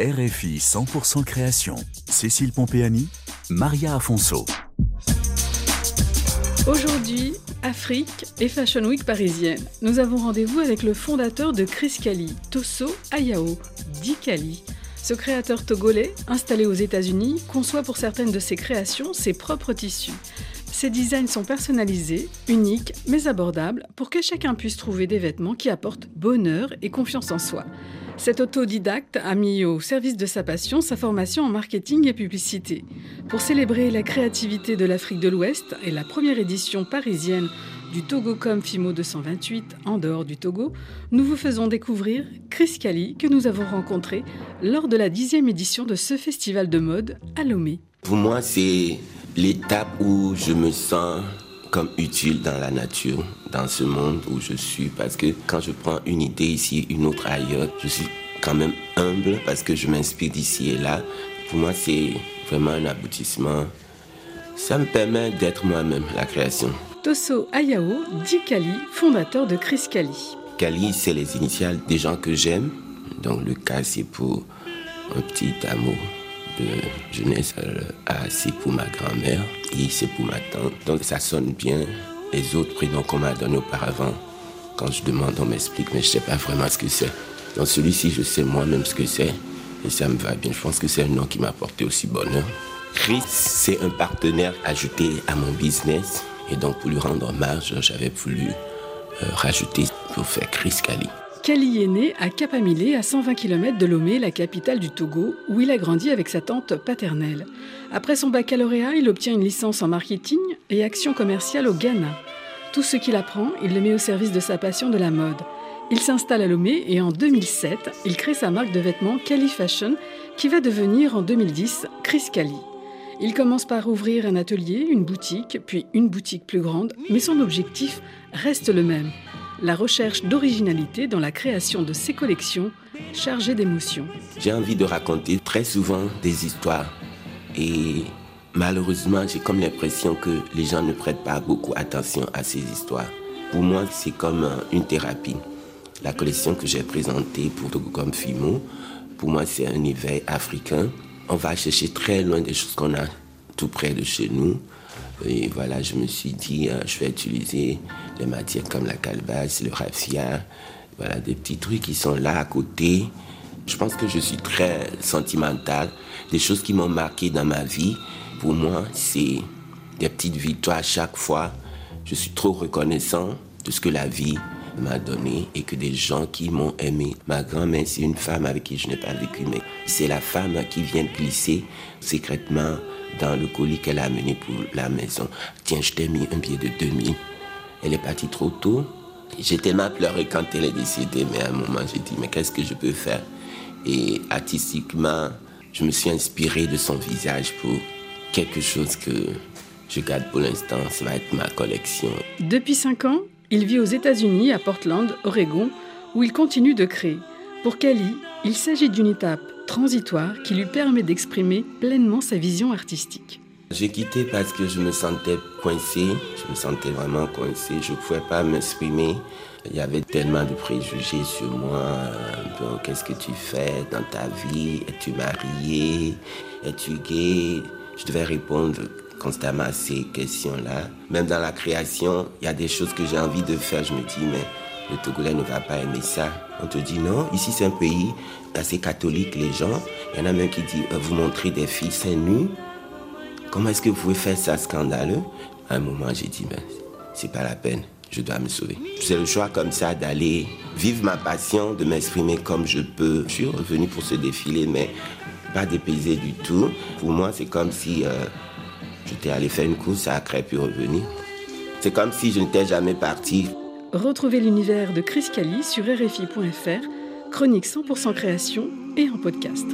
RFI 100% création. Cécile Pompéani, Maria Afonso. Aujourd'hui, Afrique et Fashion Week parisienne. Nous avons rendez-vous avec le fondateur de Chris Kali, Tosso Ayao, dit Kali. Ce créateur togolais, installé aux États-Unis, conçoit pour certaines de ses créations ses propres tissus. Ces designs sont personnalisés, uniques, mais abordables pour que chacun puisse trouver des vêtements qui apportent bonheur et confiance en soi. Cet autodidacte a mis au service de sa passion sa formation en marketing et publicité. Pour célébrer la créativité de l'Afrique de l'Ouest et la première édition parisienne du Togocom FIMO 228 en dehors du Togo, nous vous faisons découvrir Chris Kali que nous avons rencontré lors de la dixième édition de ce festival de mode à Lomé. Pour moi, c'est l'étape où je me sens comme utile dans la nature, dans ce monde où je suis. Parce que quand je prends une idée ici, une autre ailleurs, je suis quand même humble parce que je m'inspire d'ici et là. Pour moi, c'est vraiment un aboutissement. Ça me permet d'être moi-même, la création. Tosso Ayao, dit Kali, fondateur de Chris Kali. Kali, c'est les initiales des gens que j'aime. Donc le cas, c'est pour un petit amour jeunesse. C'est pour ma grand-mère et c'est pour ma tante. Donc ça sonne bien. Les autres prénoms qu'on m'a donnés auparavant, quand je demande, on m'explique, mais je ne sais pas vraiment ce que c'est. Dans celui-ci, je sais moi-même ce que c'est et ça me va bien. Je pense que c'est un nom qui m'a apporté aussi bonheur. Chris, c'est un partenaire ajouté à mon business. Et donc, pour lui rendre hommage, j'avais voulu euh, rajouter pour faire Chris Kali. Kali est né à Kapamilé, à 120 km de Lomé, la capitale du Togo, où il a grandi avec sa tante paternelle. Après son baccalauréat, il obtient une licence en marketing et action commerciale au Ghana. Tout ce qu'il apprend, il le met au service de sa passion de la mode. Il s'installe à Lomé et en 2007, il crée sa marque de vêtements Kali Fashion, qui va devenir en 2010 Chris Kali. Il commence par ouvrir un atelier, une boutique, puis une boutique plus grande, mais son objectif reste le même la recherche d'originalité dans la création de ses collections chargées d'émotions. J'ai envie de raconter très souvent des histoires et malheureusement j'ai comme l'impression que les gens ne prêtent pas beaucoup attention à ces histoires. Pour moi c'est comme une thérapie. La collection que j'ai présentée pour Togo comme Fimo, pour moi c'est un éveil africain. On va chercher très loin des choses qu'on a tout près de chez nous. Et voilà, je me suis dit, euh, je vais utiliser des matières comme la calebasse, le raffia, voilà, des petits trucs qui sont là à côté. Je pense que je suis très sentimental. Des choses qui m'ont marqué dans ma vie, pour moi, c'est des petites victoires à chaque fois. Je suis trop reconnaissant de ce que la vie m'a donné et que des gens qui m'ont aimé. Ma grand-mère, c'est une femme avec qui je n'ai pas vécu, mais c'est la femme qui vient glisser secrètement dans le colis qu'elle a amené pour la maison. Tiens, je t'ai mis un billet de 2000. Elle est partie trop tôt. J'ai tellement pleuré quand elle est décédée, mais à un moment, j'ai dit, mais qu'est-ce que je peux faire? Et artistiquement, je me suis inspiré de son visage pour quelque chose que je garde pour l'instant. Ça va être ma collection. Depuis 5 ans, il vit aux États-Unis, à Portland, Oregon, où il continue de créer. Pour Kali, il s'agit d'une étape transitoire qui lui permet d'exprimer pleinement sa vision artistique. J'ai quitté parce que je me sentais coincé, je me sentais vraiment coincé, je ne pouvais pas m'exprimer. Il y avait tellement de préjugés sur moi. Qu'est-ce que tu fais dans ta vie? Es-tu marié? Es-tu gay? Je devais répondre constamment à ces questions-là. Même dans la création, il y a des choses que j'ai envie de faire. Je me dis, mais le Togolais ne va pas aimer ça. On te dit non, ici c'est un pays assez catholique, les gens. Il y en a même qui disent, euh, vous montrez des filles seins nus. Comment est-ce que vous pouvez faire ça scandaleux? À un moment, j'ai dit, mais c'est pas la peine, je dois me sauver. C'est le choix comme ça d'aller vivre ma passion, de m'exprimer comme je peux. Je suis revenu pour ce défilé, mais pas dépaysé du tout. Pour moi, c'est comme si euh, j'étais allé faire une course à Crêpe puis revenir. C'est comme si je n'étais jamais parti. Retrouvez l'univers de Chris Cali sur RFI.fr, chronique 100% création et en podcast.